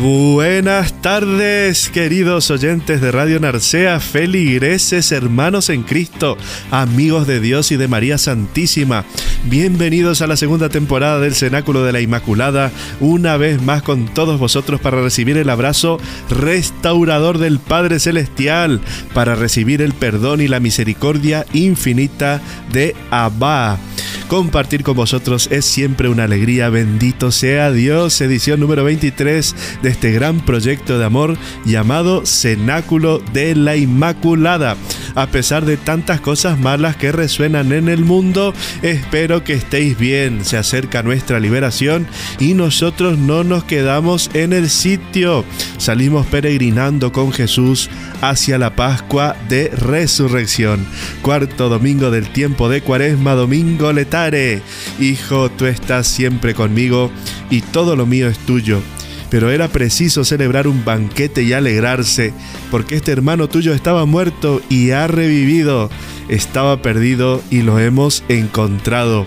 Buenas tardes, queridos oyentes de Radio Narcea, feligreses, hermanos en Cristo, amigos de Dios y de María Santísima. Bienvenidos a la segunda temporada del Cenáculo de la Inmaculada, una vez más con todos vosotros para recibir el abrazo restaurador del Padre Celestial, para recibir el perdón y la misericordia infinita de Abba. Compartir con vosotros es siempre una alegría. Bendito sea Dios. Edición número 23 de este gran proyecto de amor llamado Cenáculo de la Inmaculada. A pesar de tantas cosas malas que resuenan en el mundo, espero que estéis bien. Se acerca nuestra liberación y nosotros no nos quedamos en el sitio. Salimos peregrinando con Jesús hacia la Pascua de Resurrección. Cuarto domingo del tiempo de Cuaresma, domingo letal Hijo, tú estás siempre conmigo y todo lo mío es tuyo. Pero era preciso celebrar un banquete y alegrarse, porque este hermano tuyo estaba muerto y ha revivido. Estaba perdido y lo hemos encontrado.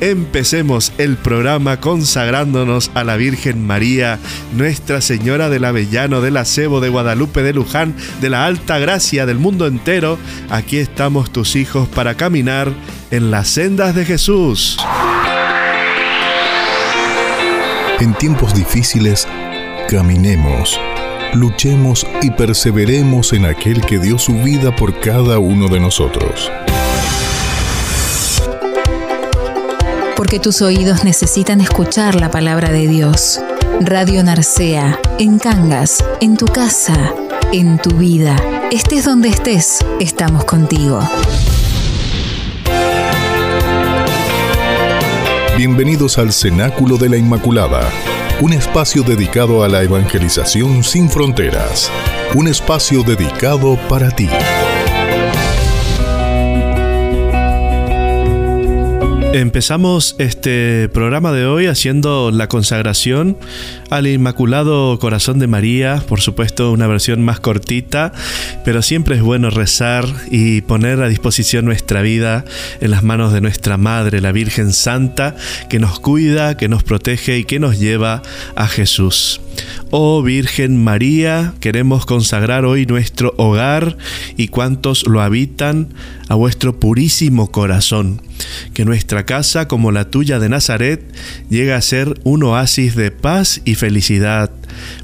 Empecemos el programa consagrándonos a la Virgen María, Nuestra Señora del Avellano, del Acebo, de Guadalupe, de Luján, de la Alta Gracia del mundo entero. Aquí estamos tus hijos para caminar en las sendas de Jesús. En tiempos difíciles, caminemos, luchemos y perseveremos en aquel que dio su vida por cada uno de nosotros. Porque tus oídos necesitan escuchar la palabra de Dios. Radio Narcea, en Cangas, en tu casa, en tu vida. Estés donde estés, estamos contigo. Bienvenidos al Cenáculo de la Inmaculada, un espacio dedicado a la evangelización sin fronteras, un espacio dedicado para ti. Empezamos este programa de hoy haciendo la consagración al Inmaculado Corazón de María, por supuesto una versión más cortita, pero siempre es bueno rezar y poner a disposición nuestra vida en las manos de nuestra Madre, la Virgen Santa, que nos cuida, que nos protege y que nos lleva a Jesús. Oh Virgen María, queremos consagrar hoy nuestro hogar y cuantos lo habitan a vuestro purísimo corazón. Que nuestra casa, como la tuya de Nazaret, llegue a ser un oasis de paz y felicidad,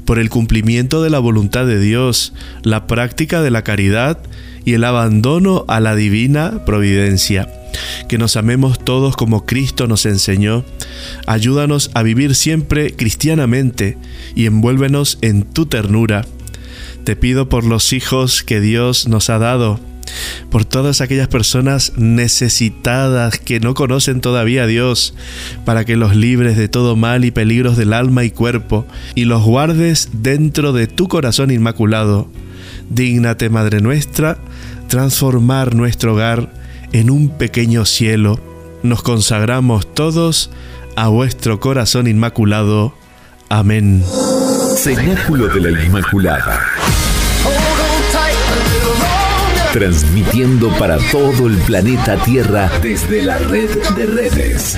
por el cumplimiento de la voluntad de Dios, la práctica de la caridad y el abandono a la divina providencia que nos amemos todos como Cristo nos enseñó. Ayúdanos a vivir siempre cristianamente y envuélvenos en tu ternura. Te pido por los hijos que Dios nos ha dado, por todas aquellas personas necesitadas que no conocen todavía a Dios, para que los libres de todo mal y peligros del alma y cuerpo, y los guardes dentro de tu corazón inmaculado. Dígnate, Madre nuestra, transformar nuestro hogar en un pequeño cielo, nos consagramos todos a vuestro corazón inmaculado. Amén. Cenáculo de la Inmaculada. transmitiendo para todo el planeta Tierra desde la red de redes.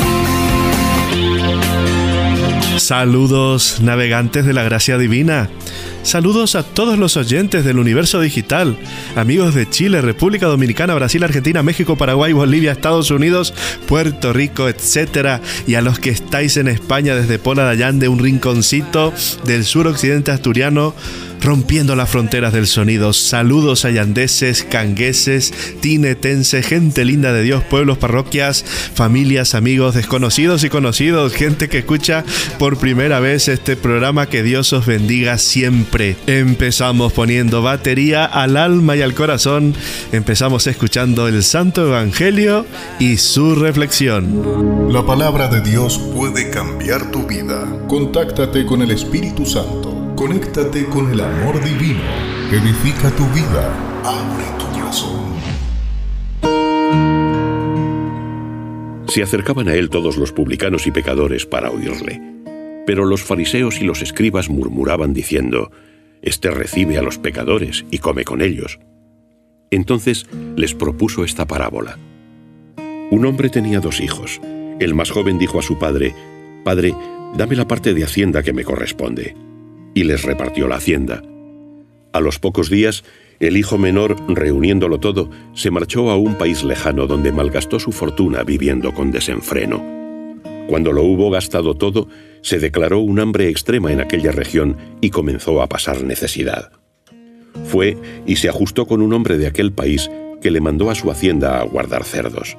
Saludos navegantes de la gracia divina. Saludos a todos los oyentes del universo digital, amigos de Chile, República Dominicana, Brasil, Argentina, México, Paraguay, Bolivia, Estados Unidos, Puerto Rico, etc. Y a los que estáis en España desde Pola de Allande, un rinconcito del suroccidente asturiano rompiendo las fronteras del sonido. Saludos a yandeses, cangueses, tinetenses, gente linda de Dios, pueblos, parroquias, familias, amigos, desconocidos y conocidos, gente que escucha por primera vez este programa. Que Dios os bendiga siempre. Empezamos poniendo batería al alma y al corazón. Empezamos escuchando el Santo Evangelio y su reflexión. La palabra de Dios puede cambiar tu vida. Contáctate con el Espíritu Santo Conéctate con el amor divino. Edifica tu vida. Abre tu corazón. Se acercaban a él todos los publicanos y pecadores para oírle. Pero los fariseos y los escribas murmuraban diciendo, Este recibe a los pecadores y come con ellos. Entonces les propuso esta parábola. Un hombre tenía dos hijos. El más joven dijo a su padre, Padre, dame la parte de hacienda que me corresponde y les repartió la hacienda. A los pocos días, el hijo menor, reuniéndolo todo, se marchó a un país lejano donde malgastó su fortuna viviendo con desenfreno. Cuando lo hubo gastado todo, se declaró un hambre extrema en aquella región y comenzó a pasar necesidad. Fue y se ajustó con un hombre de aquel país que le mandó a su hacienda a guardar cerdos.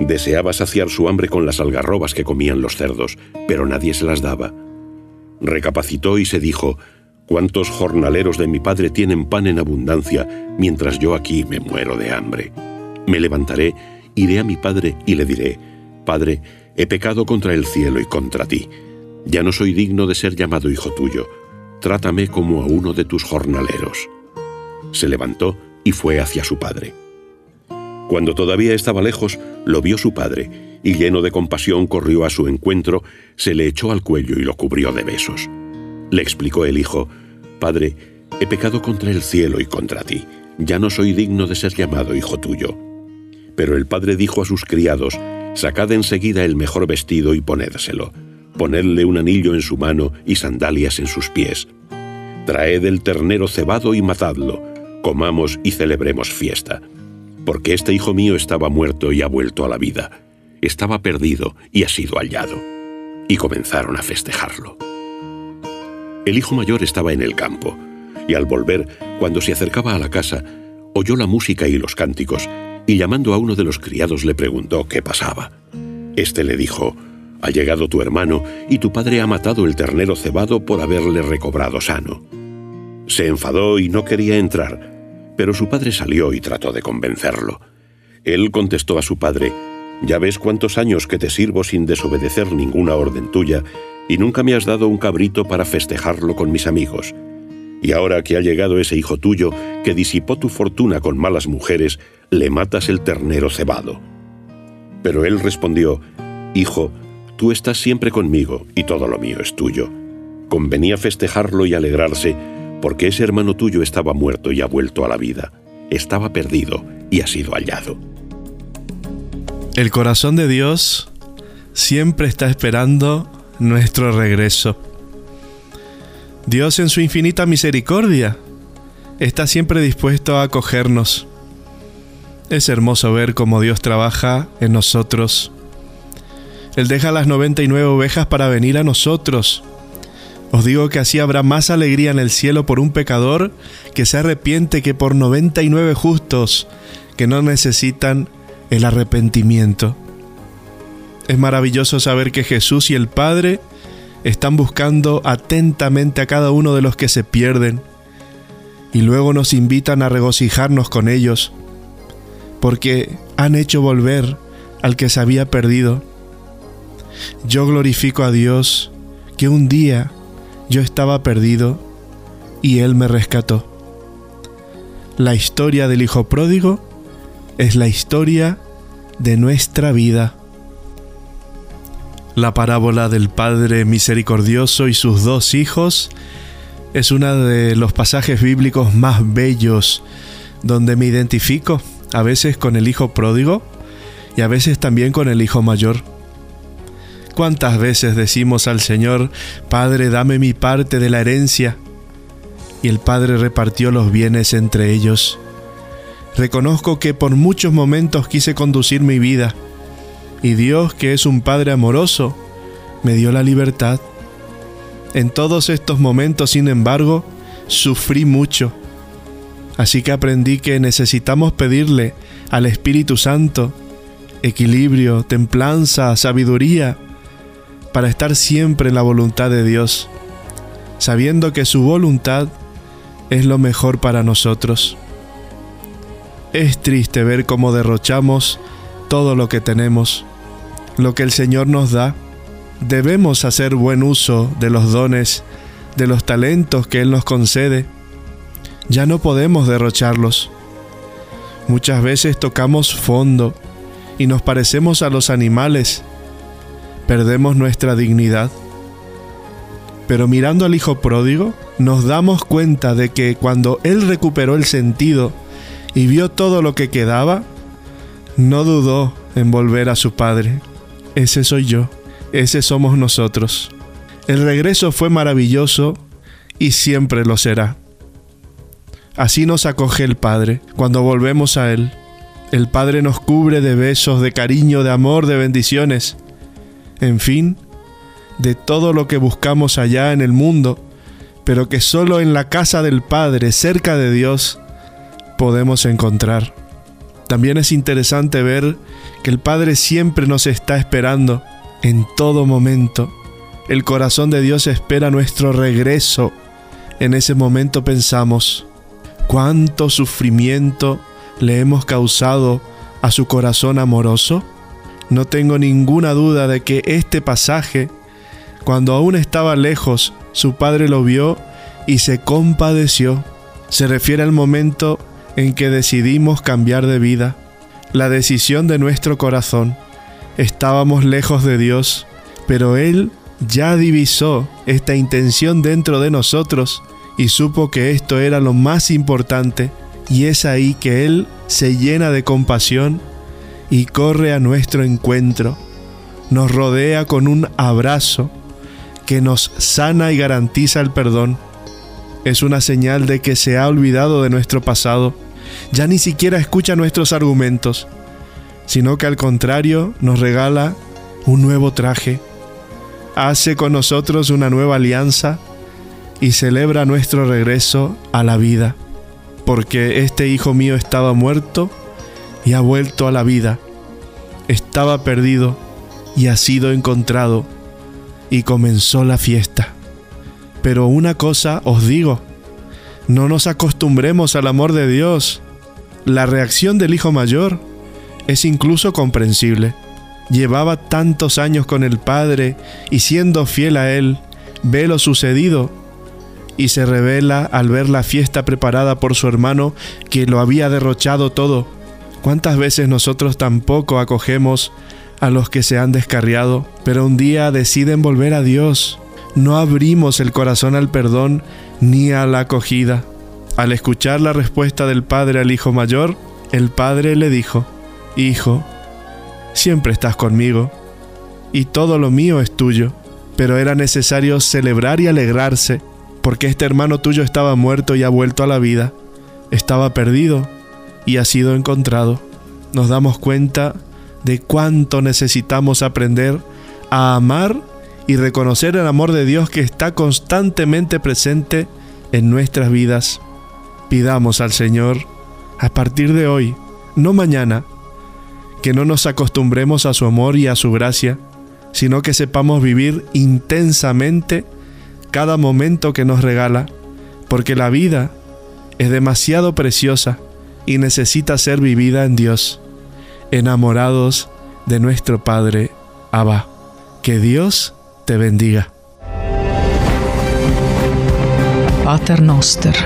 Deseaba saciar su hambre con las algarrobas que comían los cerdos, pero nadie se las daba. Recapacitó y se dijo, ¿Cuántos jornaleros de mi padre tienen pan en abundancia, mientras yo aquí me muero de hambre? Me levantaré, iré a mi padre y le diré, Padre, he pecado contra el cielo y contra ti. Ya no soy digno de ser llamado hijo tuyo. Trátame como a uno de tus jornaleros. Se levantó y fue hacia su padre. Cuando todavía estaba lejos, lo vio su padre, y lleno de compasión corrió a su encuentro, se le echó al cuello y lo cubrió de besos. Le explicó el hijo, Padre, he pecado contra el cielo y contra ti, ya no soy digno de ser llamado hijo tuyo. Pero el padre dijo a sus criados, Sacad enseguida el mejor vestido y ponédselo, ponedle un anillo en su mano y sandalias en sus pies. Traed el ternero cebado y matadlo, comamos y celebremos fiesta porque este hijo mío estaba muerto y ha vuelto a la vida, estaba perdido y ha sido hallado. Y comenzaron a festejarlo. El hijo mayor estaba en el campo, y al volver, cuando se acercaba a la casa, oyó la música y los cánticos, y llamando a uno de los criados le preguntó qué pasaba. Este le dijo, Ha llegado tu hermano, y tu padre ha matado el ternero cebado por haberle recobrado sano. Se enfadó y no quería entrar, pero su padre salió y trató de convencerlo. Él contestó a su padre, Ya ves cuántos años que te sirvo sin desobedecer ninguna orden tuya, y nunca me has dado un cabrito para festejarlo con mis amigos. Y ahora que ha llegado ese hijo tuyo, que disipó tu fortuna con malas mujeres, le matas el ternero cebado. Pero él respondió, Hijo, tú estás siempre conmigo, y todo lo mío es tuyo. Convenía festejarlo y alegrarse, porque ese hermano tuyo estaba muerto y ha vuelto a la vida, estaba perdido y ha sido hallado. El corazón de Dios siempre está esperando nuestro regreso. Dios en su infinita misericordia está siempre dispuesto a acogernos. Es hermoso ver cómo Dios trabaja en nosotros. Él deja las 99 ovejas para venir a nosotros os digo que así habrá más alegría en el cielo por un pecador que se arrepiente que por 99 justos que no necesitan el arrepentimiento. Es maravilloso saber que Jesús y el Padre están buscando atentamente a cada uno de los que se pierden y luego nos invitan a regocijarnos con ellos porque han hecho volver al que se había perdido. yo glorifico a Dios que un día yo estaba perdido y Él me rescató. La historia del Hijo Pródigo es la historia de nuestra vida. La parábola del Padre Misericordioso y sus dos hijos es uno de los pasajes bíblicos más bellos donde me identifico a veces con el Hijo Pródigo y a veces también con el Hijo Mayor. ¿Cuántas veces decimos al Señor, Padre, dame mi parte de la herencia? Y el Padre repartió los bienes entre ellos. Reconozco que por muchos momentos quise conducir mi vida, y Dios, que es un Padre amoroso, me dio la libertad. En todos estos momentos, sin embargo, sufrí mucho. Así que aprendí que necesitamos pedirle al Espíritu Santo equilibrio, templanza, sabiduría, para estar siempre en la voluntad de Dios, sabiendo que su voluntad es lo mejor para nosotros. Es triste ver cómo derrochamos todo lo que tenemos lo que el Señor nos da, debemos hacer buen uso de los dones, de los talentos que Él nos concede. Ya no podemos derrocharlos. Muchas veces tocamos fondo y nos parecemos a los animales. Perdemos nuestra dignidad. Pero mirando al Hijo pródigo, nos damos cuenta de que cuando Él recuperó el sentido y vio todo lo que quedaba, no dudó en volver a su Padre. Ese soy yo, ese somos nosotros. El regreso fue maravilloso y siempre lo será. Así nos acoge el Padre cuando volvemos a Él. El Padre nos cubre de besos, de cariño, de amor, de bendiciones. En fin, de todo lo que buscamos allá en el mundo, pero que solo en la casa del Padre, cerca de Dios, podemos encontrar. También es interesante ver que el Padre siempre nos está esperando en todo momento. El corazón de Dios espera nuestro regreso. En ese momento pensamos, ¿cuánto sufrimiento le hemos causado a su corazón amoroso? No tengo ninguna duda de que este pasaje, cuando aún estaba lejos, su Padre lo vio y se compadeció. Se refiere al momento en que decidimos cambiar de vida, la decisión de nuestro corazón. Estábamos lejos de Dios, pero Él ya divisó esta intención dentro de nosotros y supo que esto era lo más importante y es ahí que Él se llena de compasión y corre a nuestro encuentro, nos rodea con un abrazo que nos sana y garantiza el perdón es una señal de que se ha olvidado de nuestro pasado. Ya ni siquiera escucha nuestros argumentos, sino que al contrario nos regala un nuevo traje, hace con nosotros una nueva alianza y celebra nuestro regreso a la vida, porque este hijo mío estaba muerto y ha vuelto a la vida, estaba perdido y ha sido encontrado, y comenzó la fiesta. Pero una cosa os digo, no nos acostumbremos al amor de Dios. La reacción del hijo mayor es incluso comprensible. Llevaba tantos años con el Padre y siendo fiel a Él, ve lo sucedido y se revela al ver la fiesta preparada por su hermano que lo había derrochado todo. ¿Cuántas veces nosotros tampoco acogemos a los que se han descarriado, pero un día deciden volver a Dios? No abrimos el corazón al perdón ni a la acogida. Al escuchar la respuesta del padre al hijo mayor, el padre le dijo, Hijo, siempre estás conmigo, y todo lo mío es tuyo, pero era necesario celebrar y alegrarse, porque este hermano tuyo estaba muerto y ha vuelto a la vida, estaba perdido y ha sido encontrado. Nos damos cuenta de cuánto necesitamos aprender a amar y reconocer el amor de Dios que está constantemente presente en nuestras vidas. Pidamos al Señor, a partir de hoy, no mañana, que no nos acostumbremos a su amor y a su gracia, sino que sepamos vivir intensamente cada momento que nos regala, porque la vida es demasiado preciosa y necesita ser vivida en Dios, enamorados de nuestro Padre Abba. Que Dios te bendiga. Pater noster,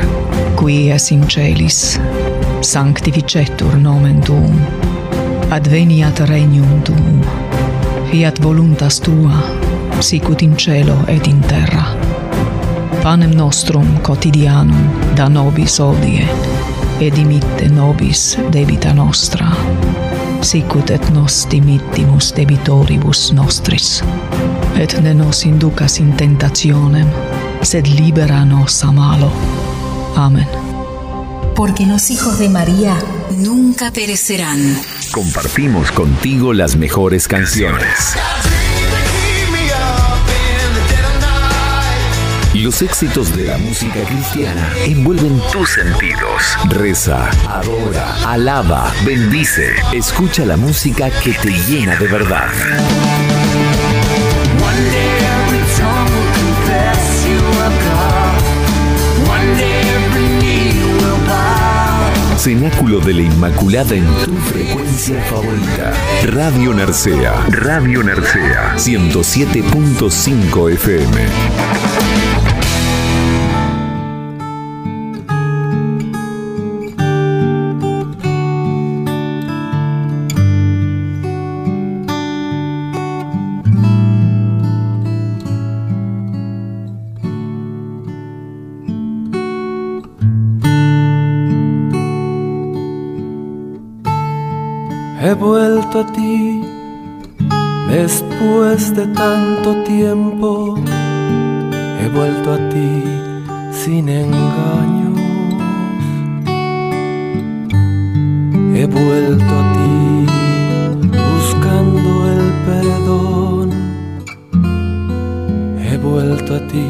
qui es in celis, sanctificetur nomen tuum, adveniat regnum tuum, fiat voluntas tua, sicut in cielo et in terra. Panem nostrum quotidianum da nobis odie, et dimitte nobis debita nostra, sicut et nos dimittimus debitoribus nostris Et ne nos inducas in tentationem, sed libera nos a malo. Amén. Porque los hijos de María nunca perecerán. Compartimos contigo las mejores canciones. Los éxitos de la música cristiana envuelven tus sentidos. Reza, adora, alaba, bendice. Escucha la música que te llena de verdad. Cenáculo de la Inmaculada en tu frecuencia favorita. Radio Narcea. Radio Narcea. 107.5 FM. Después de tanto tiempo. He vuelto a ti sin engaños. He vuelto a ti buscando el perdón. He vuelto a ti,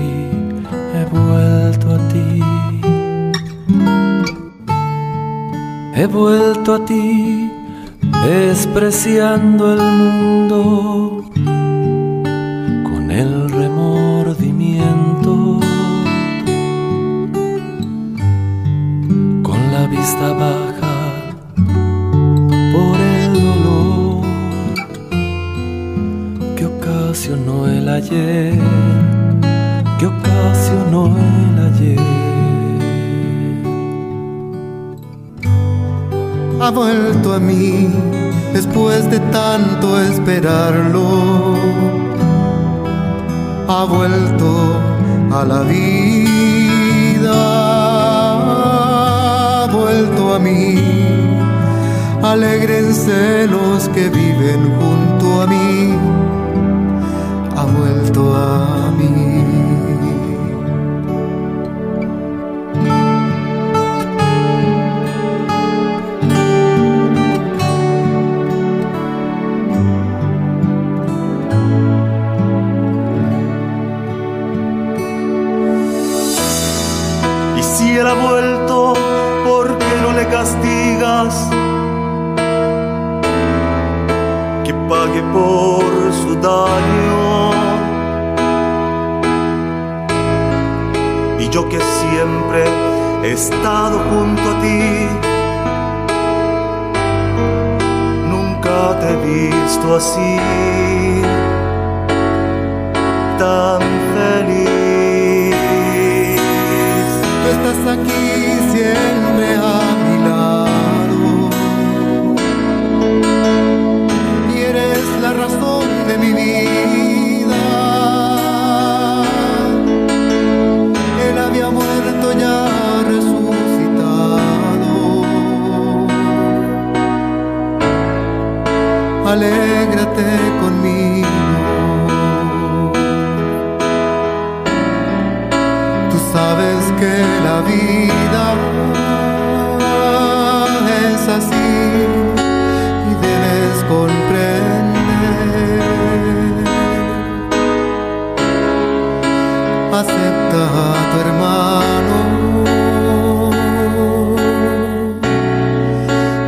he vuelto a ti. He vuelto a ti despreciando el mundo el remordimiento, con la vista baja por el dolor que ocasionó el ayer, que ocasionó el ayer. ha vuelto a mí después de tanto esperarlo. Ha vuelto a la vida, ha vuelto a mí. Alegrense los que viven junto a mí, ha vuelto a Por su daño. Y yo que siempre he estado junto a ti, nunca te he visto así, tan feliz estás aquí alégrate conmigo. Tú sabes que la vida es así y debes comprender. Acepta a tu hermano.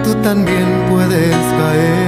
Tú también puedes caer.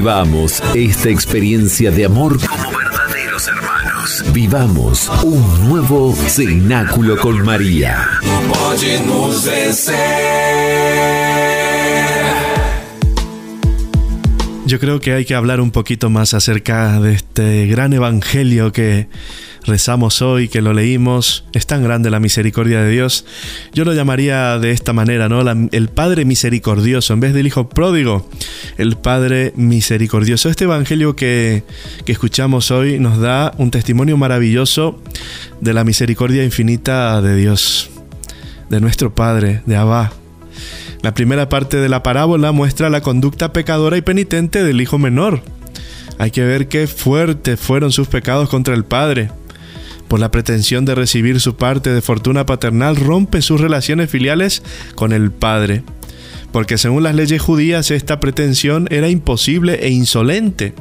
Vivamos esta experiencia de amor como verdaderos hermanos. Vivamos un nuevo cenáculo con María. Yo creo que hay que hablar un poquito más acerca de este gran evangelio que rezamos hoy, que lo leímos. Es tan grande la misericordia de Dios. Yo lo llamaría de esta manera, ¿no? el Padre misericordioso, en vez del Hijo pródigo, el Padre misericordioso. Este evangelio que, que escuchamos hoy nos da un testimonio maravilloso de la misericordia infinita de Dios, de nuestro Padre, de Abba. La primera parte de la parábola muestra la conducta pecadora y penitente del hijo menor. Hay que ver qué fuertes fueron sus pecados contra el padre. Por la pretensión de recibir su parte de fortuna paternal, rompe sus relaciones filiales con el padre. Porque según las leyes judías esta pretensión era imposible e insolente.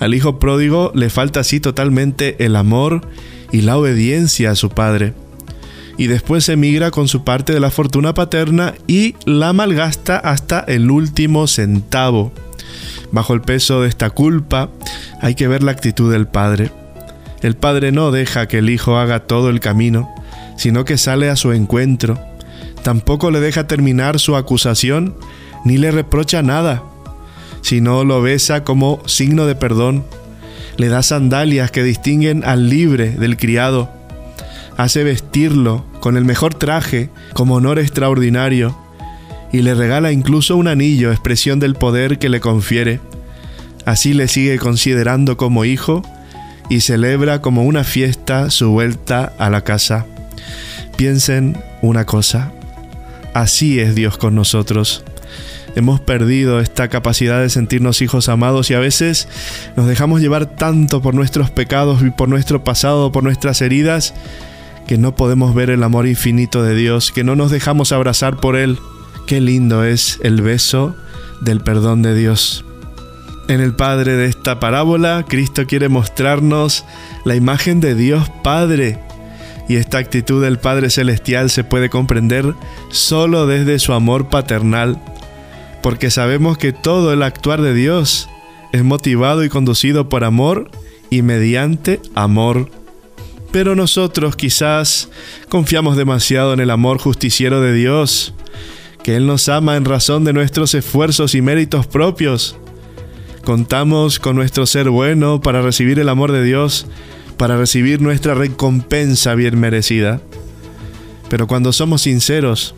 Al hijo pródigo le falta así totalmente el amor y la obediencia a su padre y después emigra con su parte de la fortuna paterna y la malgasta hasta el último centavo. Bajo el peso de esta culpa hay que ver la actitud del padre. El padre no deja que el hijo haga todo el camino, sino que sale a su encuentro. Tampoco le deja terminar su acusación, ni le reprocha nada, sino lo besa como signo de perdón. Le da sandalias que distinguen al libre del criado hace vestirlo con el mejor traje como honor extraordinario y le regala incluso un anillo, expresión del poder que le confiere. Así le sigue considerando como hijo y celebra como una fiesta su vuelta a la casa. Piensen una cosa, así es Dios con nosotros. Hemos perdido esta capacidad de sentirnos hijos amados y a veces nos dejamos llevar tanto por nuestros pecados y por nuestro pasado, por nuestras heridas, que no podemos ver el amor infinito de Dios, que no nos dejamos abrazar por Él. Qué lindo es el beso del perdón de Dios. En el Padre de esta parábola, Cristo quiere mostrarnos la imagen de Dios Padre. Y esta actitud del Padre Celestial se puede comprender solo desde su amor paternal, porque sabemos que todo el actuar de Dios es motivado y conducido por amor y mediante amor. Pero nosotros quizás confiamos demasiado en el amor justiciero de Dios, que Él nos ama en razón de nuestros esfuerzos y méritos propios. Contamos con nuestro ser bueno para recibir el amor de Dios, para recibir nuestra recompensa bien merecida. Pero cuando somos sinceros,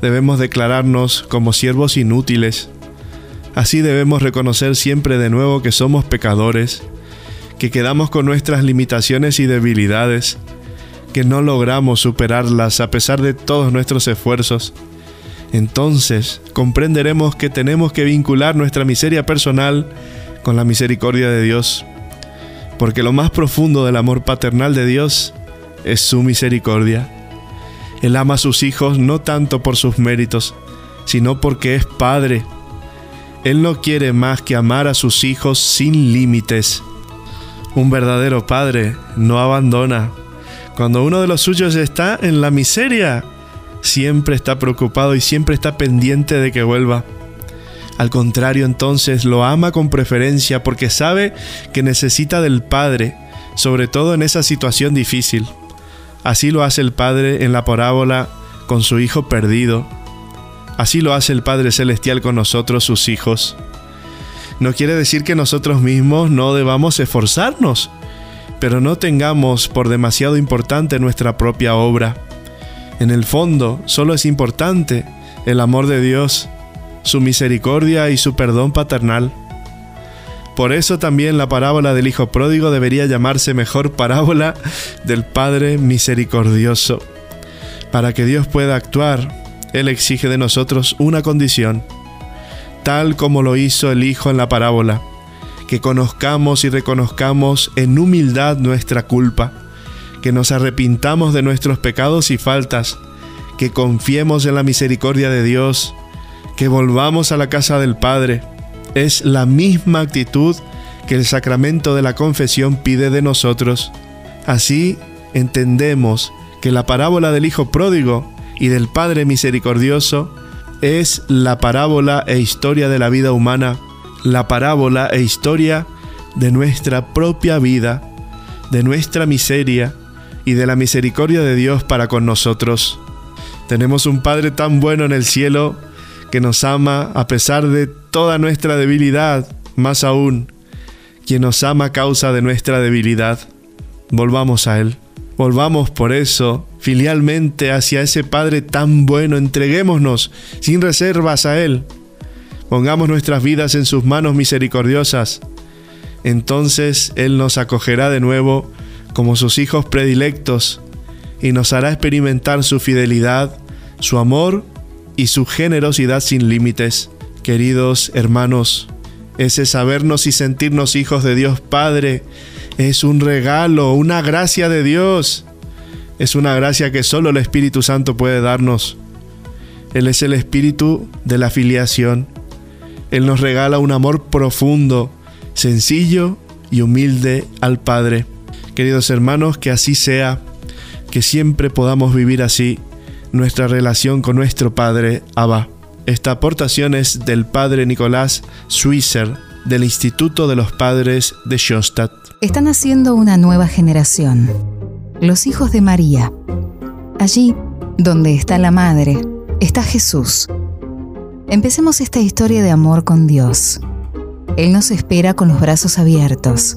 debemos declararnos como siervos inútiles. Así debemos reconocer siempre de nuevo que somos pecadores que quedamos con nuestras limitaciones y debilidades, que no logramos superarlas a pesar de todos nuestros esfuerzos, entonces comprenderemos que tenemos que vincular nuestra miseria personal con la misericordia de Dios, porque lo más profundo del amor paternal de Dios es su misericordia. Él ama a sus hijos no tanto por sus méritos, sino porque es Padre. Él no quiere más que amar a sus hijos sin límites. Un verdadero padre no abandona. Cuando uno de los suyos está en la miseria, siempre está preocupado y siempre está pendiente de que vuelva. Al contrario, entonces lo ama con preferencia porque sabe que necesita del Padre, sobre todo en esa situación difícil. Así lo hace el Padre en la parábola con su Hijo perdido. Así lo hace el Padre Celestial con nosotros, sus hijos no quiere decir que nosotros mismos no debamos esforzarnos, pero no tengamos por demasiado importante nuestra propia obra. En el fondo, solo es importante el amor de Dios, su misericordia y su perdón paternal. Por eso también la parábola del Hijo Pródigo debería llamarse mejor parábola del Padre Misericordioso. Para que Dios pueda actuar, Él exige de nosotros una condición, tal como lo hizo el Hijo en la parábola, que conozcamos y reconozcamos en humildad nuestra culpa, que nos arrepintamos de nuestros pecados y faltas, que confiemos en la misericordia de Dios, que volvamos a la casa del Padre. Es la misma actitud que el sacramento de la confesión pide de nosotros. Así entendemos que la parábola del Hijo pródigo y del Padre misericordioso es la parábola e historia de la vida humana, la parábola e historia de nuestra propia vida, de nuestra miseria y de la misericordia de Dios para con nosotros. Tenemos un Padre tan bueno en el cielo que nos ama a pesar de toda nuestra debilidad, más aún, quien nos ama a causa de nuestra debilidad. Volvamos a Él. Volvamos por eso filialmente hacia ese Padre tan bueno. Entreguémonos sin reservas a Él. Pongamos nuestras vidas en sus manos misericordiosas. Entonces Él nos acogerá de nuevo como sus hijos predilectos y nos hará experimentar su fidelidad, su amor y su generosidad sin límites. Queridos hermanos, ese sabernos y sentirnos hijos de Dios Padre es un regalo, una gracia de Dios. Es una gracia que solo el Espíritu Santo puede darnos. Él es el Espíritu de la filiación. Él nos regala un amor profundo, sencillo y humilde al Padre. Queridos hermanos, que así sea, que siempre podamos vivir así nuestra relación con nuestro Padre Abba. Esta aportación es del Padre Nicolás Swisser del Instituto de los Padres de Schostatt. Están haciendo una nueva generación, los hijos de María. Allí, donde está la Madre, está Jesús. Empecemos esta historia de amor con Dios. Él nos espera con los brazos abiertos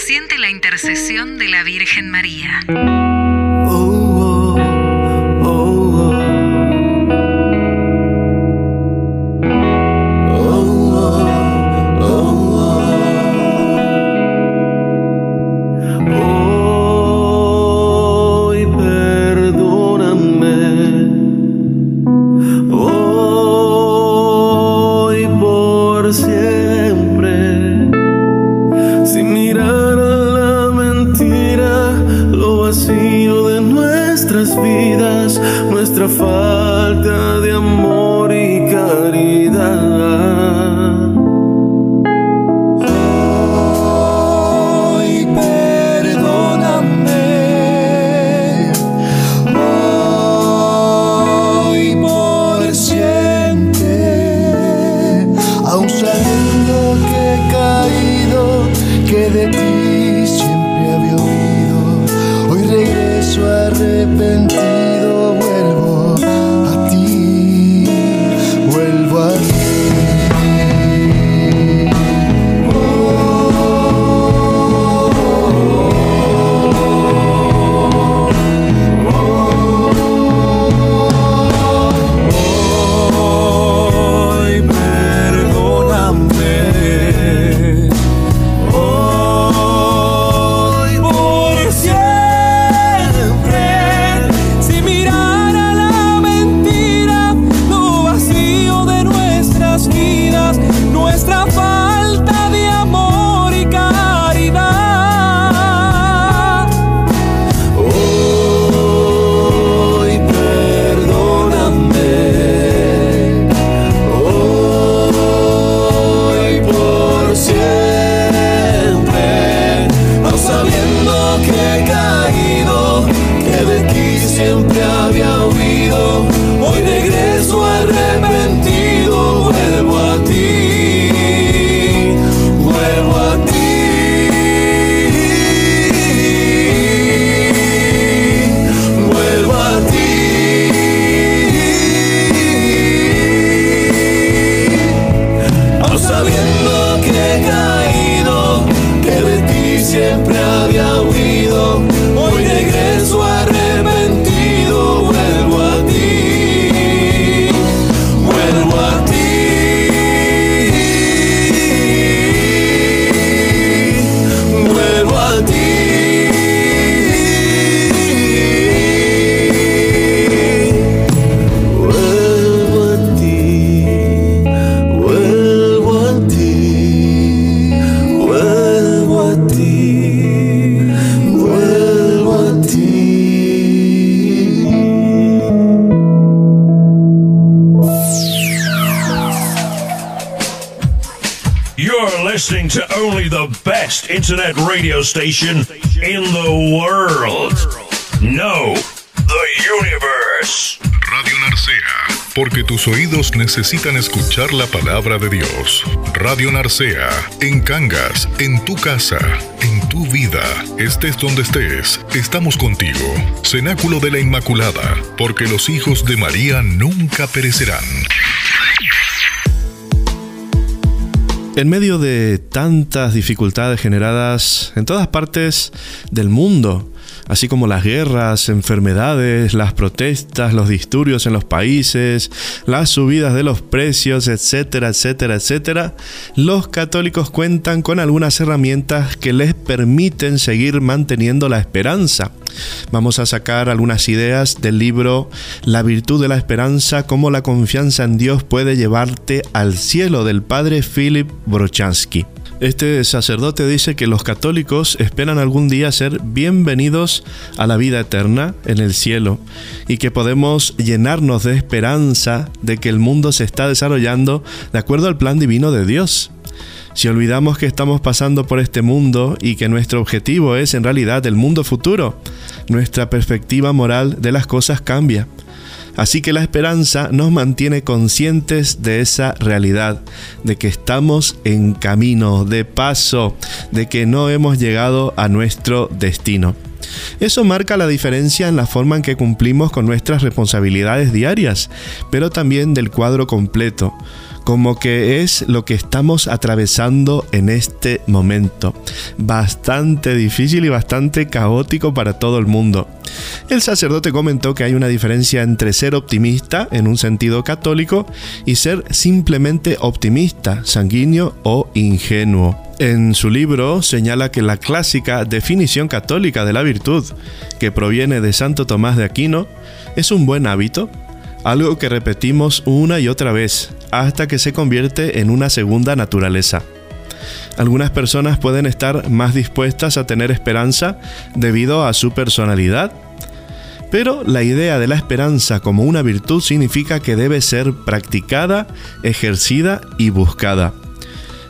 siente la intercesión de la Virgen María. Radio Narcea, porque tus oídos necesitan escuchar la palabra de Dios. Radio Narcea, en Cangas, en tu casa, en tu vida, estés donde estés, estamos contigo. Cenáculo de la Inmaculada, porque los hijos de María nunca perecerán. En medio de tantas dificultades generadas en todas partes del mundo, así como las guerras, enfermedades, las protestas, los disturbios en los países, las subidas de los precios, etcétera, etcétera, etcétera, los católicos cuentan con algunas herramientas que les permiten seguir manteniendo la esperanza. Vamos a sacar algunas ideas del libro La virtud de la esperanza, cómo la confianza en Dios puede llevarte al cielo del padre Philip Brochansky. Este sacerdote dice que los católicos esperan algún día ser bienvenidos a la vida eterna en el cielo y que podemos llenarnos de esperanza de que el mundo se está desarrollando de acuerdo al plan divino de Dios. Si olvidamos que estamos pasando por este mundo y que nuestro objetivo es en realidad el mundo futuro, nuestra perspectiva moral de las cosas cambia. Así que la esperanza nos mantiene conscientes de esa realidad, de que estamos en camino, de paso, de que no hemos llegado a nuestro destino. Eso marca la diferencia en la forma en que cumplimos con nuestras responsabilidades diarias, pero también del cuadro completo como que es lo que estamos atravesando en este momento. Bastante difícil y bastante caótico para todo el mundo. El sacerdote comentó que hay una diferencia entre ser optimista en un sentido católico y ser simplemente optimista, sanguíneo o ingenuo. En su libro señala que la clásica definición católica de la virtud, que proviene de Santo Tomás de Aquino, es un buen hábito, algo que repetimos una y otra vez, hasta que se convierte en una segunda naturaleza. Algunas personas pueden estar más dispuestas a tener esperanza debido a su personalidad, pero la idea de la esperanza como una virtud significa que debe ser practicada, ejercida y buscada.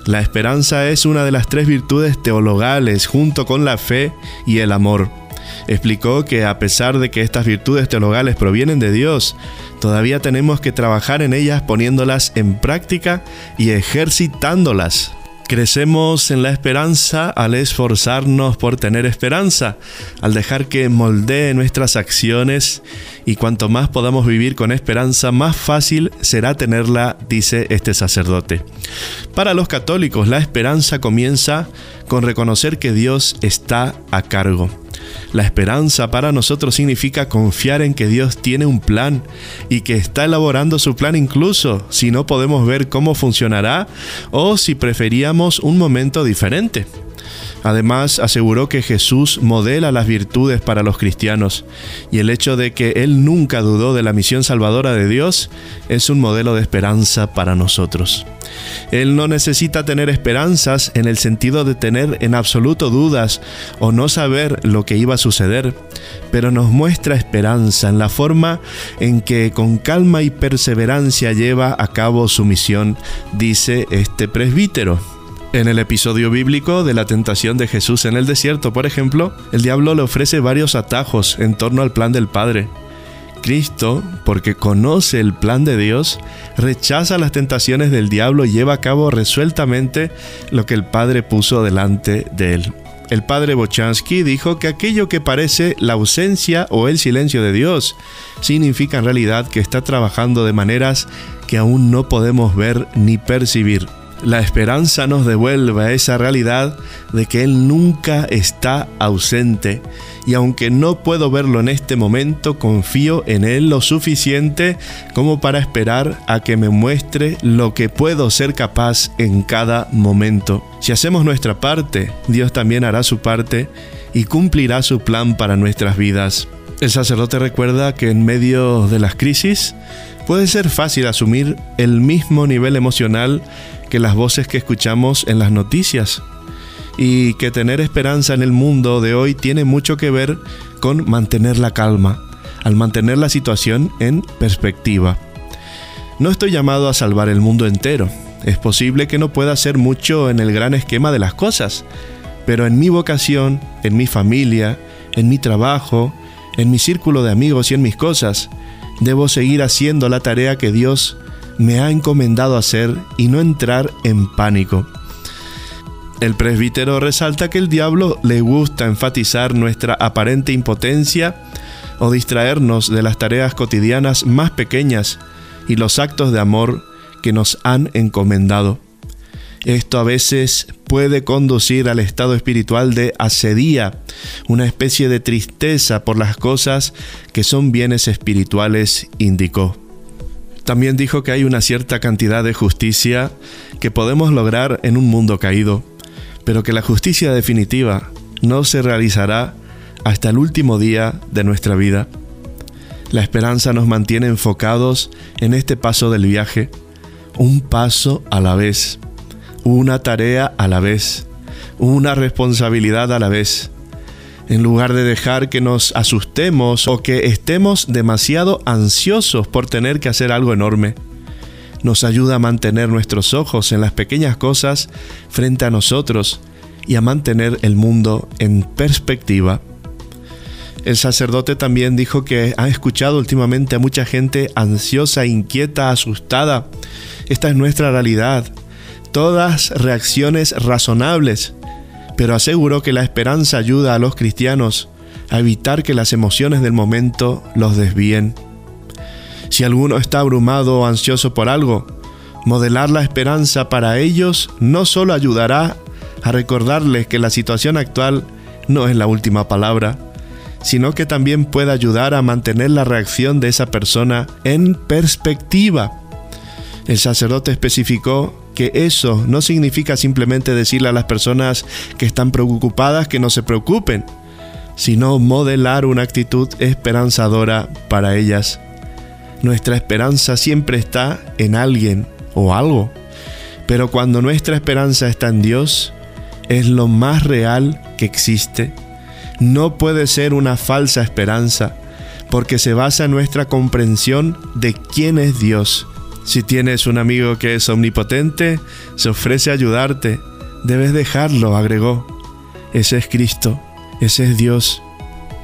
La esperanza es una de las tres virtudes teologales junto con la fe y el amor. Explicó que a pesar de que estas virtudes teologales provienen de Dios, todavía tenemos que trabajar en ellas poniéndolas en práctica y ejercitándolas. Crecemos en la esperanza al esforzarnos por tener esperanza, al dejar que moldee nuestras acciones y cuanto más podamos vivir con esperanza, más fácil será tenerla, dice este sacerdote. Para los católicos, la esperanza comienza con reconocer que Dios está a cargo. La esperanza para nosotros significa confiar en que Dios tiene un plan y que está elaborando su plan incluso si no podemos ver cómo funcionará o si preferíamos un momento diferente. Además, aseguró que Jesús modela las virtudes para los cristianos y el hecho de que Él nunca dudó de la misión salvadora de Dios es un modelo de esperanza para nosotros. Él no necesita tener esperanzas en el sentido de tener en absoluto dudas o no saber lo que iba a suceder, pero nos muestra esperanza en la forma en que con calma y perseverancia lleva a cabo su misión, dice este presbítero. En el episodio bíblico de la tentación de Jesús en el desierto, por ejemplo, el diablo le ofrece varios atajos en torno al plan del Padre. Cristo, porque conoce el plan de Dios, rechaza las tentaciones del diablo y lleva a cabo resueltamente lo que el Padre puso delante de él. El padre Bochansky dijo que aquello que parece la ausencia o el silencio de Dios significa en realidad que está trabajando de maneras que aún no podemos ver ni percibir la esperanza nos devuelve a esa realidad de que Él nunca está ausente y aunque no puedo verlo en este momento, confío en Él lo suficiente como para esperar a que me muestre lo que puedo ser capaz en cada momento. Si hacemos nuestra parte, Dios también hará su parte y cumplirá su plan para nuestras vidas. El sacerdote recuerda que en medio de las crisis puede ser fácil asumir el mismo nivel emocional que las voces que escuchamos en las noticias y que tener esperanza en el mundo de hoy tiene mucho que ver con mantener la calma, al mantener la situación en perspectiva. No estoy llamado a salvar el mundo entero, Es posible que no pueda hacer mucho en el gran esquema de las cosas, pero en mi vocación, en mi familia, en mi trabajo, en mi círculo de amigos y en mis cosas, debo seguir haciendo la tarea que Dios me ha encomendado hacer y no entrar en pánico. El presbítero resalta que el diablo le gusta enfatizar nuestra aparente impotencia o distraernos de las tareas cotidianas más pequeñas y los actos de amor que nos han encomendado. Esto a veces puede conducir al estado espiritual de asedía, una especie de tristeza por las cosas que son bienes espirituales, indicó. También dijo que hay una cierta cantidad de justicia que podemos lograr en un mundo caído, pero que la justicia definitiva no se realizará hasta el último día de nuestra vida. La esperanza nos mantiene enfocados en este paso del viaje, un paso a la vez, una tarea a la vez, una responsabilidad a la vez. En lugar de dejar que nos asustemos o que estemos demasiado ansiosos por tener que hacer algo enorme, nos ayuda a mantener nuestros ojos en las pequeñas cosas frente a nosotros y a mantener el mundo en perspectiva. El sacerdote también dijo que ha escuchado últimamente a mucha gente ansiosa, inquieta, asustada. Esta es nuestra realidad. Todas reacciones razonables, pero aseguró que la esperanza ayuda a los cristianos a evitar que las emociones del momento los desvíen. Si alguno está abrumado o ansioso por algo, modelar la esperanza para ellos no solo ayudará a recordarles que la situación actual no es la última palabra, sino que también puede ayudar a mantener la reacción de esa persona en perspectiva. El sacerdote especificó que eso no significa simplemente decirle a las personas que están preocupadas que no se preocupen, sino modelar una actitud esperanzadora para ellas. Nuestra esperanza siempre está en alguien o algo, pero cuando nuestra esperanza está en Dios, es lo más real que existe. No puede ser una falsa esperanza, porque se basa en nuestra comprensión de quién es Dios. Si tienes un amigo que es omnipotente, se ofrece a ayudarte, debes dejarlo, agregó. Ese es Cristo, ese es Dios.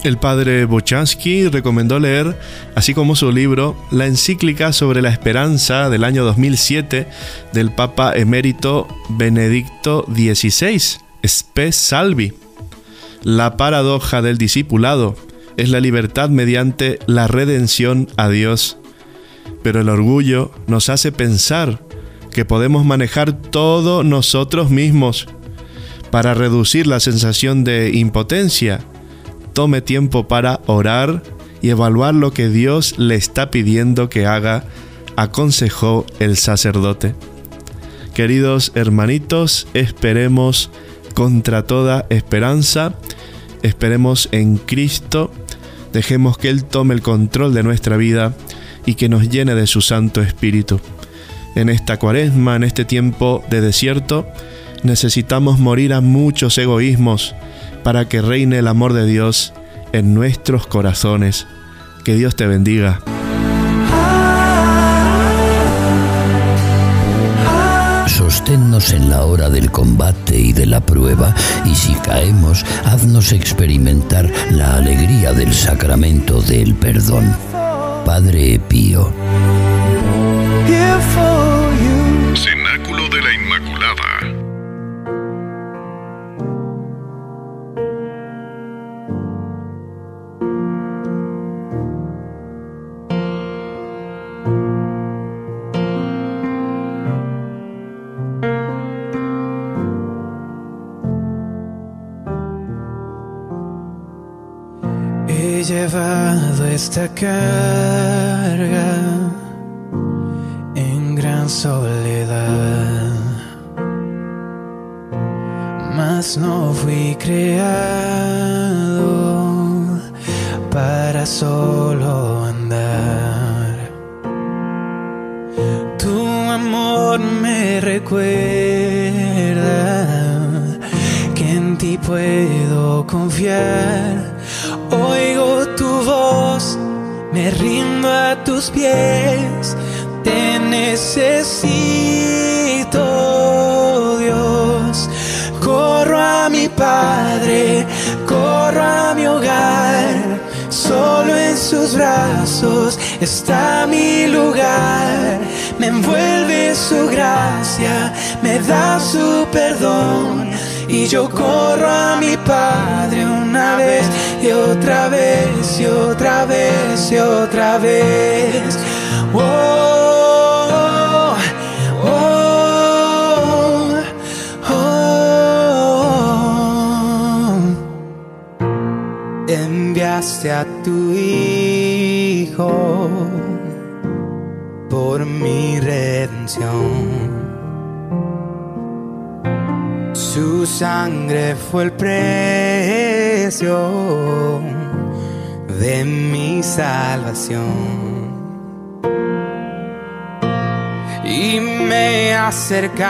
El padre Bochansky recomendó leer, así como su libro, la encíclica sobre la esperanza del año 2007 del Papa emérito Benedicto XVI, Spe Salvi. La paradoja del discipulado es la libertad mediante la redención a Dios. Pero el orgullo nos hace pensar que podemos manejar todo nosotros mismos. Para reducir la sensación de impotencia, tome tiempo para orar y evaluar lo que Dios le está pidiendo que haga, aconsejó el sacerdote. Queridos hermanitos, esperemos contra toda esperanza, esperemos en Cristo, dejemos que Él tome el control de nuestra vida y que nos llene de su Santo Espíritu. En esta cuaresma, en este tiempo de desierto, necesitamos morir a muchos egoísmos, para que reine el amor de Dios en nuestros corazones. Que Dios te bendiga. Sosténnos en la hora del combate y de la prueba, y si caemos, haznos experimentar la alegría del sacramento del perdón. Padre Pío. Llevado esta carga en gran soledad, mas no fui creado para solo andar. Tu amor me recuerda que en ti puedo confiar. Rindo a tus pies, te necesito, Dios. Corro a mi Padre, corro a mi hogar, solo en sus brazos está mi lugar. Me envuelve su gracia, me da su perdón y yo corro a mi Padre una vez y otra vez y otra vez y otra vez. Oh, oh, oh. Enviaste a tu Hijo por mi redención. Su sangre fue el precio de mi salvación. Y me acercaste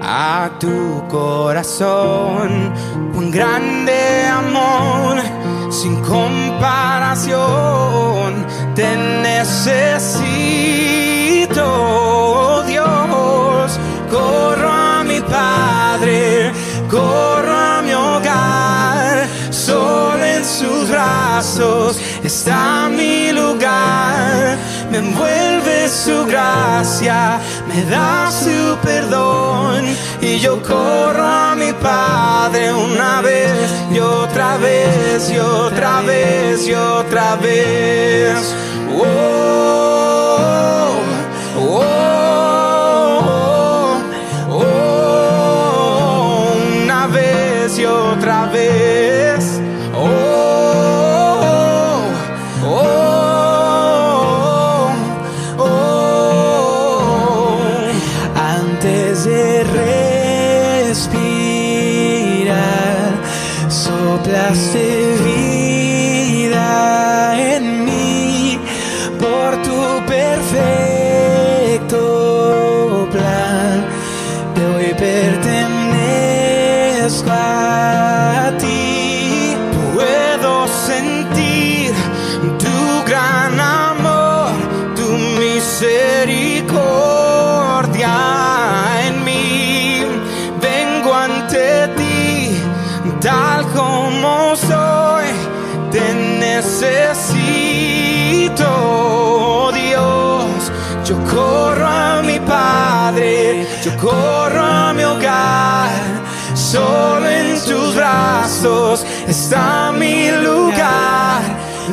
a tu corazón, un grande amor sin comparación. Te necesito, está mi lugar. Me envuelve su gracia, me da su perdón. Y yo corro a mi Padre una vez y otra vez y otra vez y otra vez. Oh, oh, oh, oh, una vez y otra vez. nascer. Corro a mi hogar. Solo en tus brazos está mi lugar.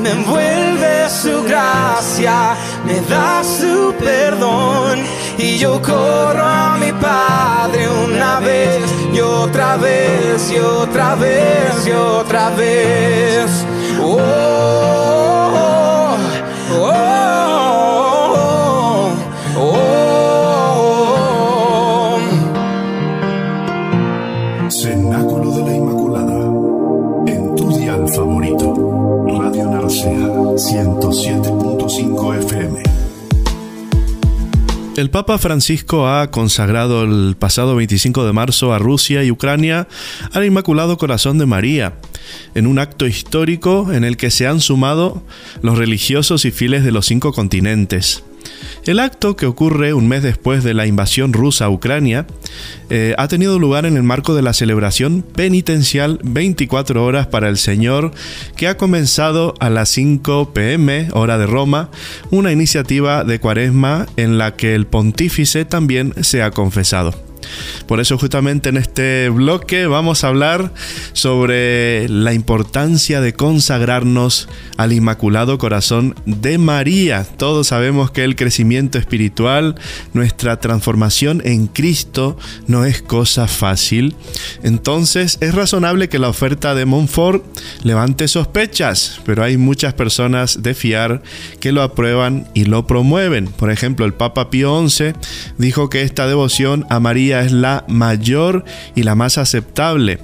Me envuelve su gracia, me da su perdón. Y yo corro a mi Padre una vez y otra vez y otra vez y otra vez. Oh, oh, oh, oh. 107.5 FM. El Papa Francisco ha consagrado el pasado 25 de marzo a Rusia y Ucrania al Inmaculado Corazón de María, en un acto histórico en el que se han sumado los religiosos y fieles de los cinco continentes. El acto, que ocurre un mes después de la invasión rusa a Ucrania, eh, ha tenido lugar en el marco de la celebración penitencial 24 horas para el Señor, que ha comenzado a las 5 pm, hora de Roma, una iniciativa de cuaresma en la que el pontífice también se ha confesado. Por eso justamente en este bloque vamos a hablar sobre la importancia de consagrarnos al Inmaculado Corazón de María. Todos sabemos que el crecimiento espiritual, nuestra transformación en Cristo no es cosa fácil. Entonces es razonable que la oferta de Montfort levante sospechas, pero hay muchas personas de fiar que lo aprueban y lo promueven. Por ejemplo, el Papa Pío XI dijo que esta devoción a María es la mayor y la más aceptable.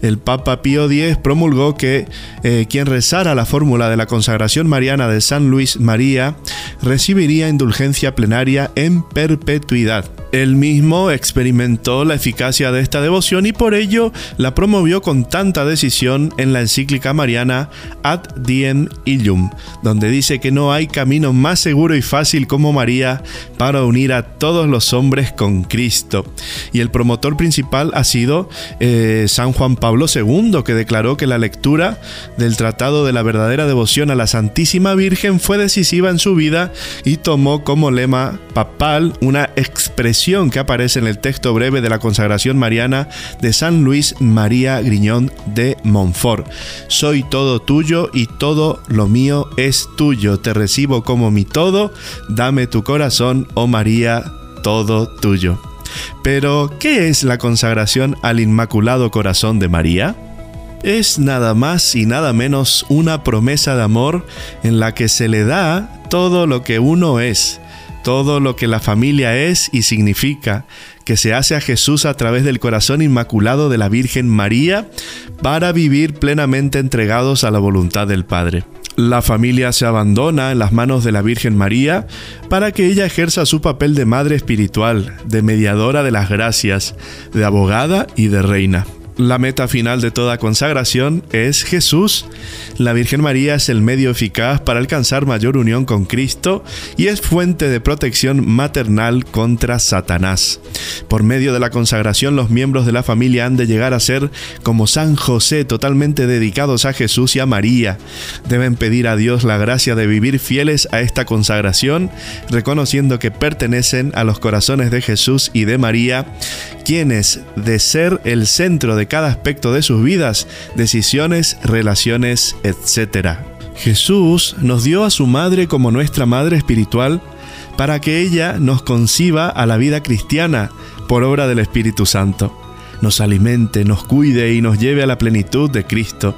El Papa Pío X promulgó que eh, quien rezara la fórmula de la consagración mariana de San Luis María recibiría indulgencia plenaria en perpetuidad. Él mismo experimentó la eficacia de esta devoción y por ello la promovió con tanta decisión en la encíclica mariana Ad Diem Illum, donde dice que no hay camino más seguro y fácil como María para unir a todos los hombres con Cristo. Y el promotor principal ha sido eh, San Juan Pablo II, que declaró que la lectura del Tratado de la verdadera devoción a la Santísima Virgen fue decisiva en su vida y tomó como lema papal una expresión que aparece en el texto breve de la consagración mariana de San Luis María Griñón de Montfort. Soy todo tuyo y todo lo mío es tuyo. Te recibo como mi todo. Dame tu corazón, oh María, todo tuyo. Pero, ¿qué es la consagración al Inmaculado Corazón de María? Es nada más y nada menos una promesa de amor en la que se le da todo lo que uno es, todo lo que la familia es y significa, que se hace a Jesús a través del corazón inmaculado de la Virgen María para vivir plenamente entregados a la voluntad del Padre. La familia se abandona en las manos de la Virgen María para que ella ejerza su papel de madre espiritual, de mediadora de las gracias, de abogada y de reina. La meta final de toda consagración es Jesús. La Virgen María es el medio eficaz para alcanzar mayor unión con Cristo y es fuente de protección maternal contra Satanás. Por medio de la consagración los miembros de la familia han de llegar a ser como San José totalmente dedicados a Jesús y a María. Deben pedir a Dios la gracia de vivir fieles a esta consagración, reconociendo que pertenecen a los corazones de Jesús y de María, quienes de ser el centro de cada aspecto de sus vidas, decisiones, relaciones, etc. Jesús nos dio a su madre como nuestra madre espiritual para que ella nos conciba a la vida cristiana por obra del Espíritu Santo, nos alimente, nos cuide y nos lleve a la plenitud de Cristo.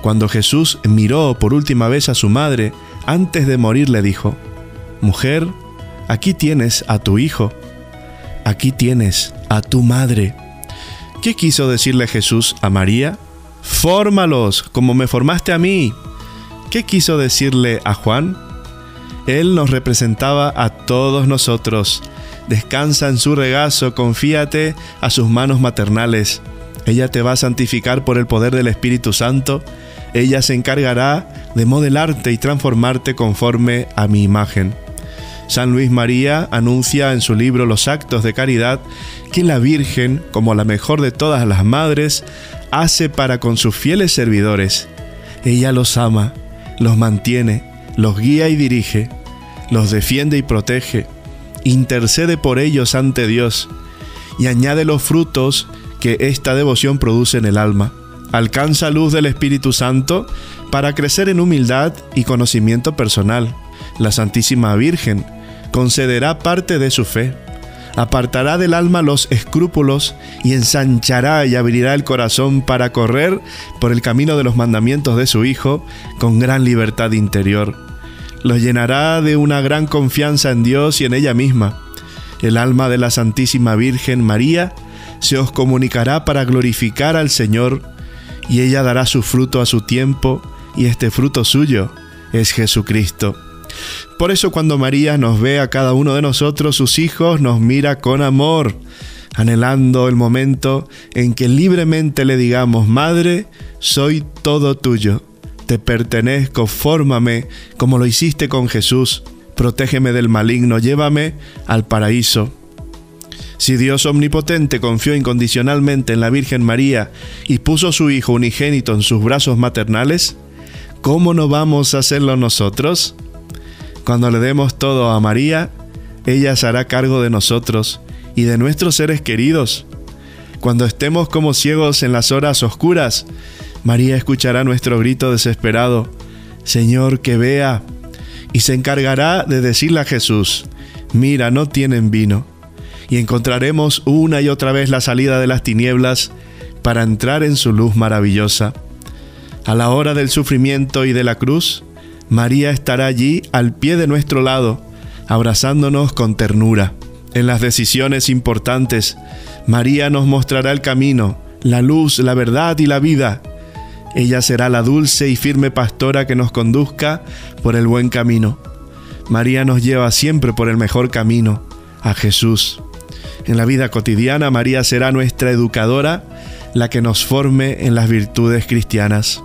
Cuando Jesús miró por última vez a su madre, antes de morir le dijo, Mujer, aquí tienes a tu hijo, aquí tienes a tu madre. ¿Qué quiso decirle Jesús a María? Fórmalos como me formaste a mí. ¿Qué quiso decirle a Juan? Él nos representaba a todos nosotros. Descansa en su regazo, confíate a sus manos maternales. Ella te va a santificar por el poder del Espíritu Santo. Ella se encargará de modelarte y transformarte conforme a mi imagen. San Luis María anuncia en su libro Los actos de caridad que la Virgen, como la mejor de todas las madres, hace para con sus fieles servidores. Ella los ama, los mantiene, los guía y dirige, los defiende y protege, intercede por ellos ante Dios y añade los frutos que esta devoción produce en el alma. Alcanza luz del Espíritu Santo para crecer en humildad y conocimiento personal. La Santísima Virgen concederá parte de su fe, apartará del alma los escrúpulos y ensanchará y abrirá el corazón para correr por el camino de los mandamientos de su Hijo con gran libertad interior. Los llenará de una gran confianza en Dios y en ella misma. El alma de la Santísima Virgen María se os comunicará para glorificar al Señor y ella dará su fruto a su tiempo y este fruto suyo es Jesucristo. Por eso cuando María nos ve a cada uno de nosotros, sus hijos, nos mira con amor, anhelando el momento en que libremente le digamos, Madre, soy todo tuyo, te pertenezco, fórmame como lo hiciste con Jesús, protégeme del maligno, llévame al paraíso. Si Dios omnipotente confió incondicionalmente en la Virgen María y puso a su Hijo unigénito en sus brazos maternales, ¿cómo no vamos a hacerlo nosotros? Cuando le demos todo a María, ella se hará cargo de nosotros y de nuestros seres queridos. Cuando estemos como ciegos en las horas oscuras, María escuchará nuestro grito desesperado, Señor, que vea, y se encargará de decirle a Jesús, mira, no tienen vino, y encontraremos una y otra vez la salida de las tinieblas para entrar en su luz maravillosa. A la hora del sufrimiento y de la cruz, María estará allí al pie de nuestro lado, abrazándonos con ternura. En las decisiones importantes, María nos mostrará el camino, la luz, la verdad y la vida. Ella será la dulce y firme pastora que nos conduzca por el buen camino. María nos lleva siempre por el mejor camino, a Jesús. En la vida cotidiana, María será nuestra educadora, la que nos forme en las virtudes cristianas.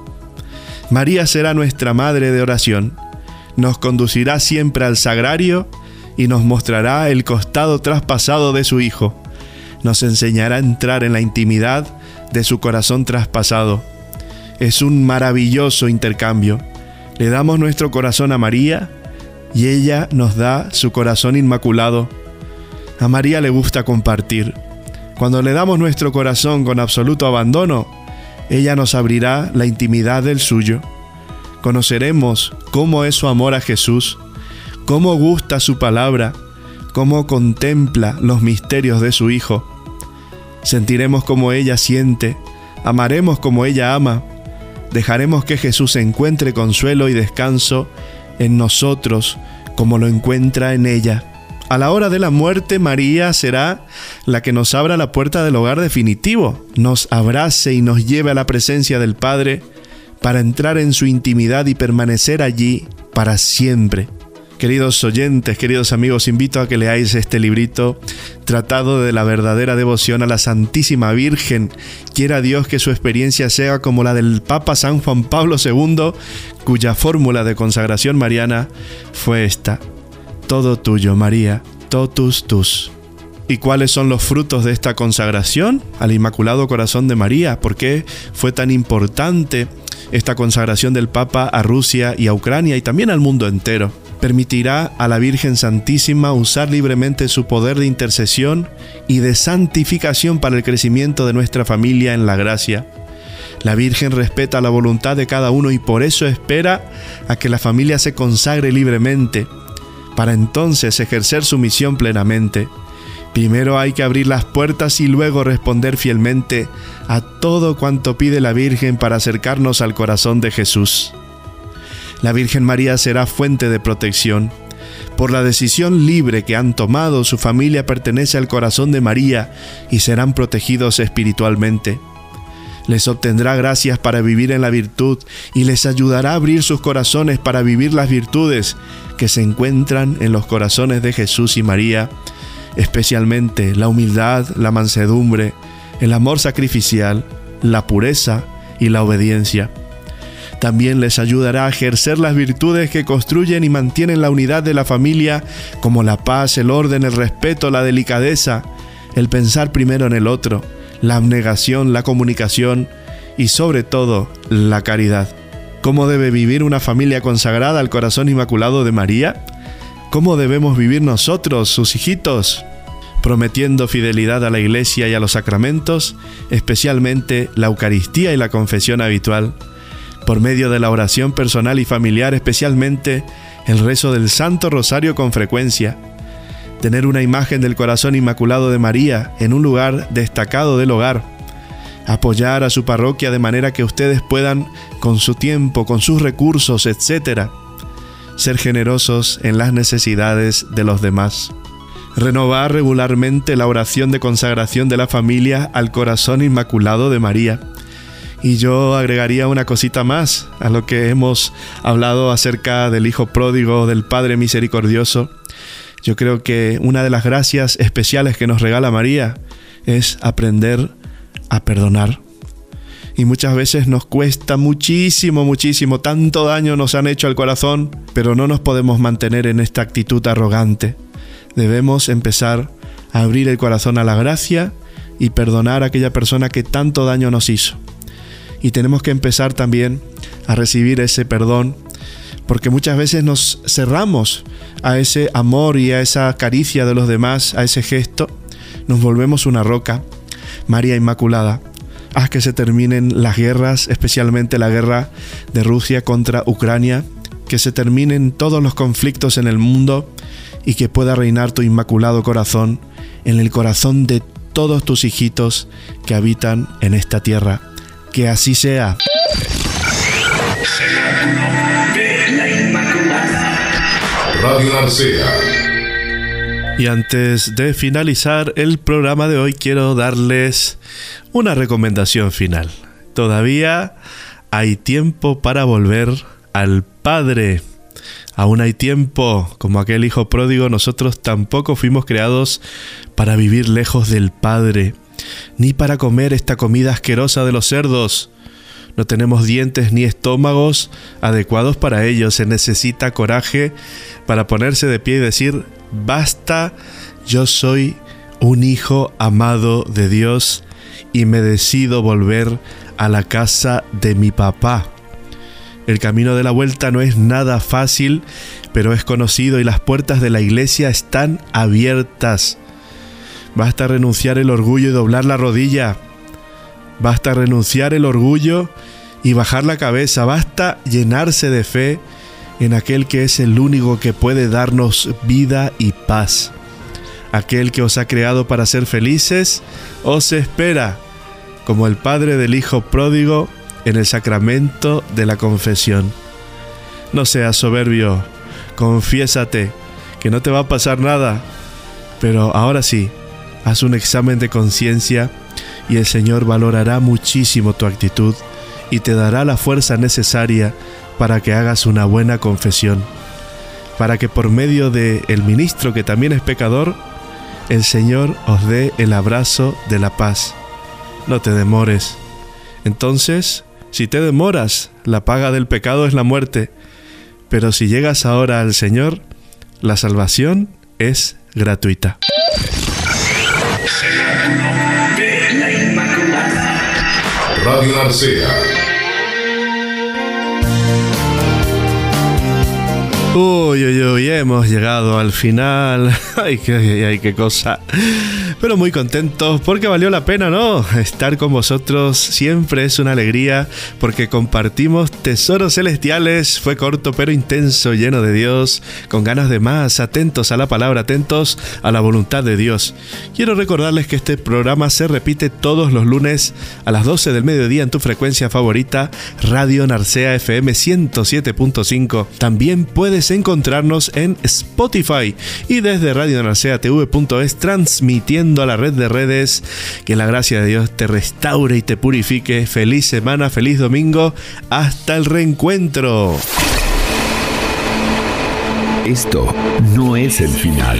María será nuestra madre de oración, nos conducirá siempre al sagrario y nos mostrará el costado traspasado de su Hijo. nos enseñará a entrar en la intimidad de su corazón traspasado. Es un maravilloso intercambio. Le damos nuestro corazón a María y ella nos da su corazón inmaculado. A María le gusta compartir. Cuando le damos nuestro corazón con absoluto abandono, ella nos abrirá la intimidad del suyo. Conoceremos cómo es su amor a Jesús, cómo gusta su palabra, cómo contempla los misterios de su Hijo. Sentiremos como ella siente, amaremos como ella ama, dejaremos que Jesús encuentre consuelo y descanso en nosotros como lo encuentra en ella. A la hora de la muerte, María será la que nos abra la puerta del hogar definitivo, nos abrace y nos lleve a la presencia del Padre para entrar en su intimidad y permanecer allí para siempre. Queridos oyentes, queridos amigos, invito a que leáis este librito, Tratado de la verdadera devoción a la Santísima Virgen. Quiera Dios que su experiencia sea como la del Papa San Juan Pablo II, cuya fórmula de consagración mariana fue esta. Todo tuyo, María, totus tus. ¿Y cuáles son los frutos de esta consagración al Inmaculado Corazón de María? ¿Por qué fue tan importante esta consagración del Papa a Rusia y a Ucrania y también al mundo entero? permitirá a la Virgen Santísima usar libremente su poder de intercesión y de santificación para el crecimiento de nuestra familia en la gracia. La Virgen respeta la voluntad de cada uno y por eso espera a que la familia se consagre libremente, para entonces ejercer su misión plenamente. Primero hay que abrir las puertas y luego responder fielmente a todo cuanto pide la Virgen para acercarnos al corazón de Jesús la Virgen María será fuente de protección. Por la decisión libre que han tomado, su familia pertenece al corazón de María y serán protegidos espiritualmente. Les obtendrá gracias para vivir en la virtud y les ayudará a abrir sus corazones para vivir las virtudes que se encuentran en los corazones de Jesús y María, especialmente la humildad, la mansedumbre, el amor sacrificial, la pureza y la obediencia. También les ayudará a ejercer las virtudes que construyen y mantienen la unidad de la familia, como la paz, el orden, el respeto, la delicadeza, el pensar primero en el otro, la abnegación, la comunicación y sobre todo la caridad. ¿Cómo debe vivir una familia consagrada al corazón inmaculado de María? ¿Cómo debemos vivir nosotros, sus hijitos? prometiendo fidelidad a la Iglesia y a los sacramentos, especialmente la Eucaristía y la confesión habitual, por medio de la oración personal y familiar, especialmente el rezo del Santo Rosario con frecuencia, tener una imagen del corazón inmaculado de María en un lugar destacado del hogar, apoyar a su parroquia de manera que ustedes puedan, con su tiempo, con sus recursos, etc., ser generosos en las necesidades de los demás. Renovar regularmente la oración de consagración de la familia al corazón inmaculado de María y yo agregaría una cosita más a lo que hemos hablado acerca del Hijo pródigo, del Padre misericordioso. Yo creo que una de las gracias especiales que nos regala María es aprender a perdonar. Y muchas veces nos cuesta muchísimo, muchísimo, tanto daño nos han hecho al corazón, pero no nos podemos mantener en esta actitud arrogante. Debemos empezar a abrir el corazón a la gracia y perdonar a aquella persona que tanto daño nos hizo y tenemos que empezar también a recibir ese perdón, porque muchas veces nos cerramos a ese amor y a esa caricia de los demás, a ese gesto, nos volvemos una roca. María Inmaculada, haz que se terminen las guerras, especialmente la guerra de Rusia contra Ucrania, que se terminen todos los conflictos en el mundo y que pueda reinar tu inmaculado corazón en el corazón de todos tus hijitos que habitan en esta tierra. Que así sea. Radio. Y antes de finalizar el programa de hoy, quiero darles una recomendación final. Todavía hay tiempo para volver al Padre. Aún hay tiempo, como aquel hijo pródigo, nosotros tampoco fuimos creados para vivir lejos del Padre ni para comer esta comida asquerosa de los cerdos. No tenemos dientes ni estómagos adecuados para ello. Se necesita coraje para ponerse de pie y decir, basta, yo soy un hijo amado de Dios y me decido volver a la casa de mi papá. El camino de la vuelta no es nada fácil, pero es conocido y las puertas de la iglesia están abiertas. Basta renunciar el orgullo y doblar la rodilla. Basta renunciar el orgullo y bajar la cabeza. Basta llenarse de fe en aquel que es el único que puede darnos vida y paz. Aquel que os ha creado para ser felices, os espera, como el Padre del Hijo pródigo en el sacramento de la confesión. No seas soberbio, confiésate, que no te va a pasar nada, pero ahora sí, haz un examen de conciencia y el Señor valorará muchísimo tu actitud y te dará la fuerza necesaria para que hagas una buena confesión, para que por medio de el ministro que también es pecador, el Señor os dé el abrazo de la paz. No te demores. Entonces, si te demoras, la paga del pecado es la muerte. Pero si llegas ahora al Señor, la salvación es gratuita. Radio Narcea Uy, uy, uy, hemos llegado al final. ay, qué, ay, qué cosa. Pero muy contentos porque valió la pena, ¿no? Estar con vosotros siempre es una alegría porque compartimos tesoros celestiales. Fue corto pero intenso, lleno de Dios, con ganas de más, atentos a la palabra, atentos a la voluntad de Dios. Quiero recordarles que este programa se repite todos los lunes a las 12 del mediodía en tu frecuencia favorita, Radio Narcea FM 107.5. También puedes encontrarnos en Spotify y desde TV.es transmitiendo a la red de redes. Que la gracia de Dios te restaure y te purifique. Feliz semana, feliz domingo. Hasta el reencuentro. Esto no es el final.